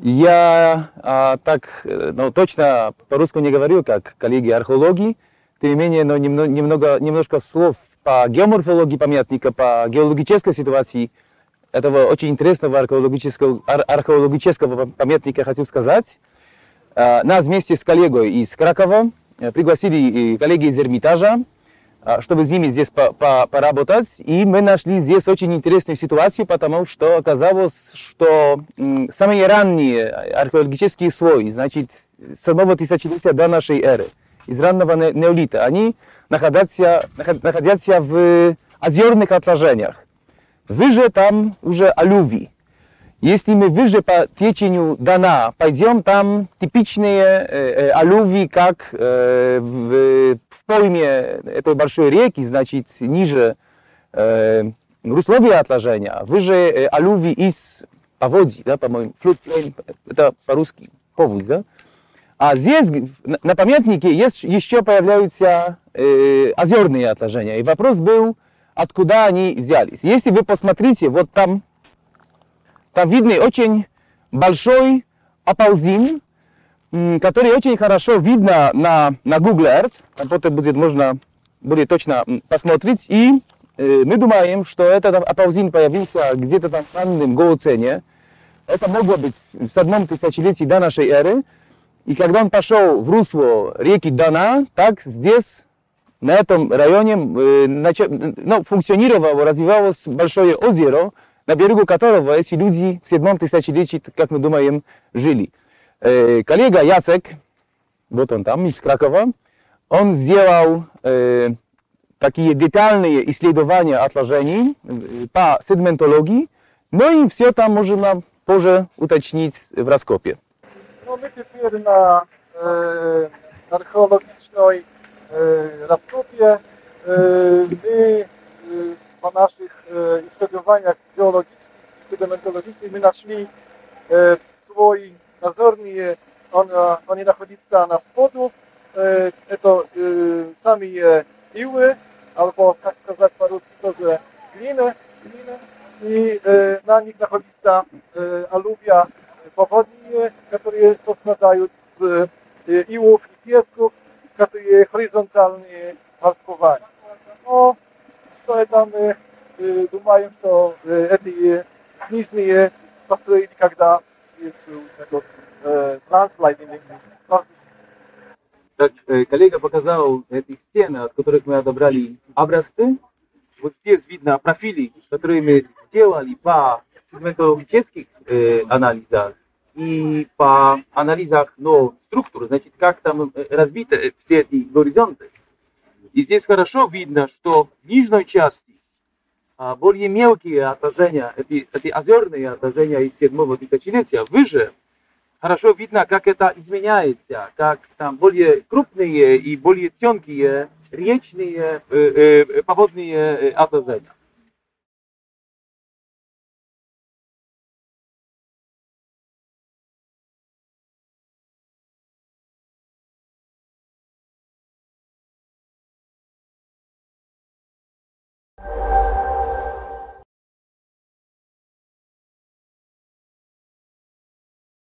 Я а, так ну, точно по-русски не говорю, как коллеги археологи, тем не менее, но немного, немножко слов по геоморфологии памятника, по геологической ситуации. Этого очень интересного археологического, ар, археологического памятника хочу сказать. А, нас вместе с коллегой из Кракова пригласили коллеги из Эрмитажа, чтобы с ними здесь по -по поработать. И мы нашли здесь очень интересную ситуацию, потому что оказалось, что самые ранние археологические слои, значит, с седьмого тысячелетия до нашей эры, из раннего неолита, они находятся, находятся в озерных отложениях. Выше там уже алювий. Если мы выше по течению Дона пойдем, там типичные э, алювии, как э, в, в пойме этой большой реки, значит, ниже э, русловые отложения, выше э, алювии из поводий, да, по-моему, это по-русски поводь, да? А здесь на памятнике есть, еще появляются э, озерные отложения. И вопрос был, откуда они взялись. Если вы посмотрите, вот там там видно очень большой апаузин, который очень хорошо видно на, на Google Earth. Там потом будет можно более точно посмотреть. И э, мы думаем, что этот апаузин появился где-то там в раннем Гоуцене. Это могло быть в седьмом тысячелетии до нашей эры. И когда он пошел в русло реки Дона, так здесь, на этом районе, э, начал, ну, функционировало, развивалось большое озеро, на берегу которого эти люди в седьмом тысячелетии, как мы думаем, жили. Э, коллега Яцек, вот он там, из Кракова, он сделал э, такие детальные исследования отложений э, по седментологии, но и все там можно позже уточнить в раскопе. Ну, мы теперь на э, археологической э, раскопе. Э, мы э, po naszych e, studiowaniach geologicznych i sedymentologicznych my нашли e, свой назорные, он, они находятся на споду, e, это e, самые iły, albo как сказать по-русски тоже глина, глина, и e, на них находится e, алювия powodnie, которые складают с e, iłów i piesków, которые горизонтальные warstwowania. No, что мы э, думаем, что э, эти нижние построили, когда этот транслайдинг. Как коллега показал эти стены, от которых мы отобрали образцы, вот здесь видно профили, которые мы сделали по сегментологических э, анализах и по анализах но структур, значит, как там развиты все эти горизонты. И здесь хорошо видно, что в нижней части более мелкие отражения, эти, эти озерные отражения из седьмого тысячелетия, выше, хорошо видно, как это изменяется, как там более крупные и более тонкие речные э, э, поводные отражения.